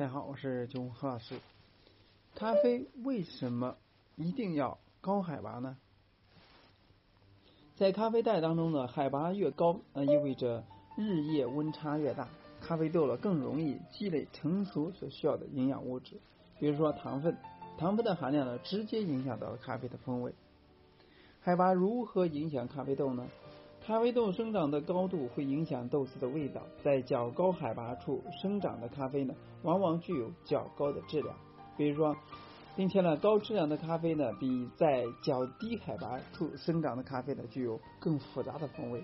大家好，我是九五何老师。咖啡为什么一定要高海拔呢？在咖啡带当中呢，海拔越高，那，意味着日夜温差越大，咖啡豆呢更容易积累成熟所需要的营养物质，比如说糖分。糖分的含量呢，直接影响到了咖啡的风味。海拔如何影响咖啡豆呢？咖啡豆生长的高度会影响豆子的味道，在较高海拔处生长的咖啡呢，往往具有较高的质量。比如说，并且呢，高质量的咖啡呢，比在较低海拔处生长的咖啡呢，具有更复杂的风味。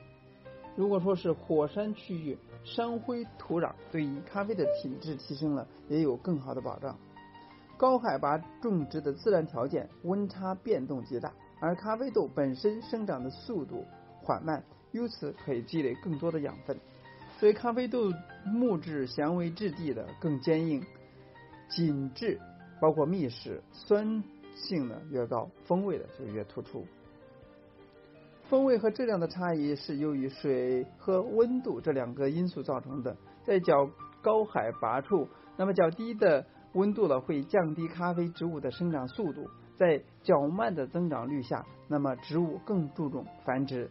如果说是火山区域，山灰土壤对于咖啡的品质提升了，也有更好的保障。高海拔种植的自然条件温差变动极大，而咖啡豆本身生长的速度。缓慢，由此可以积累更多的养分，所以咖啡豆木质纤维质地的更坚硬、紧致，包括密实，酸性呢越高，风味的就越突出。风味和质量的差异是由于水和温度这两个因素造成的。在较高海拔处，那么较低的温度呢会降低咖啡植物的生长速度，在较慢的增长率下，那么植物更注重繁殖。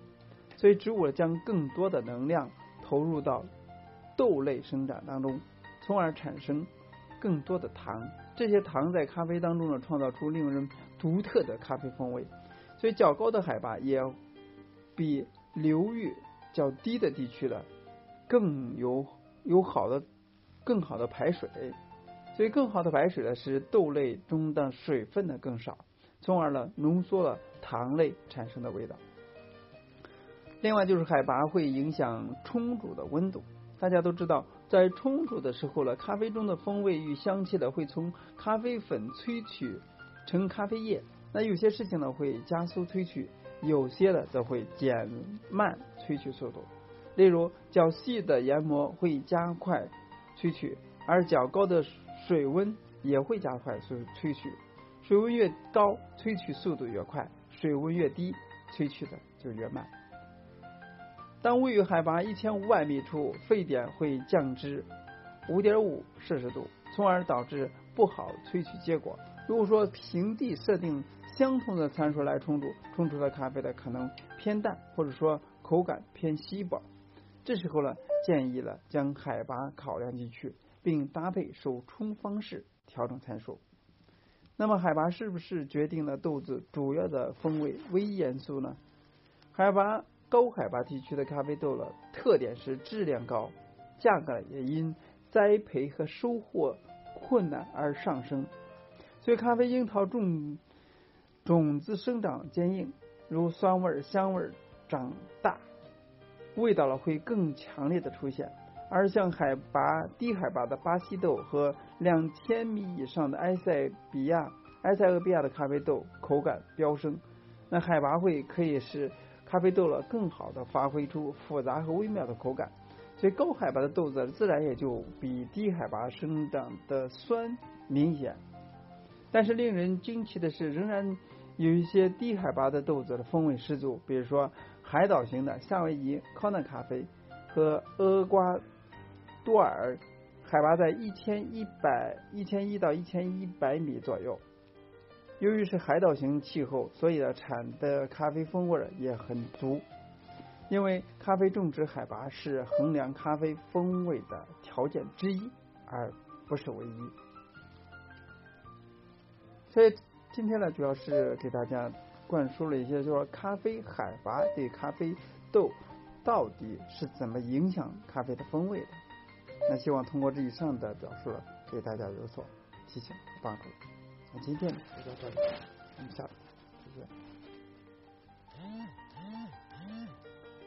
所以，植物将更多的能量投入到豆类生长当中，从而产生更多的糖。这些糖在咖啡当中呢，创造出令人独特的咖啡风味。所以，较高的海拔也比流域较低的地区呢，更有有好的更好的排水。所以，更好的排水呢，使豆类中的水分呢更少，从而呢浓缩了糖类产生的味道。另外就是海拔会影响冲煮的温度。大家都知道，在冲煮的时候呢，咖啡中的风味与香气呢会从咖啡粉萃取成咖啡液。那有些事情呢会加速萃取，有些呢则会减慢萃取速度。例如，较细的研磨会加快萃取，而较高的水温也会加快萃萃取。水温越高，萃取速度越快；水温越低，萃取的就越慢。当位于海拔一千五百米处，沸点会降至五点五摄氏度，从而导致不好萃取结果。如果说平地设定相同的参数来冲煮，冲出的咖啡的可能偏淡，或者说口感偏稀薄。这时候呢，建议了将海拔考量进去，并搭配手冲方式调整参数。那么，海拔是不是决定了豆子主要的风味微元素呢？海拔。高海拔地区的咖啡豆了，特点是质量高，价格也因栽培和收获困难而上升。所以，咖啡樱桃种种子生长坚硬，如酸味、香味长大，味道了会更强烈的出现。而像海拔低海拔的巴西豆和两千米以上的埃塞比亚、埃塞俄比亚的咖啡豆口感飙升。那海拔会可以是。咖啡豆了，更好的发挥出复杂和微妙的口感，所以高海拔的豆子自然也就比低海拔生长的酸明显。但是令人惊奇的是，仍然有一些低海拔的豆子的风味十足，比如说海岛型的夏威夷康纳咖啡和厄瓜多尔，海拔在一千一百一千一到一千一百米左右。由于是海岛型气候，所以呢产的咖啡风味也很足。因为咖啡种植海拔是衡量咖啡风味的条件之一，而不是唯一。所以今天呢，主要是给大家灌输了一些，就是咖啡海拔对咖啡豆到底是怎么影响咖啡的风味的。那希望通过这以上的表述，给大家有所提醒和帮助。今天就到这里，我们下次再见。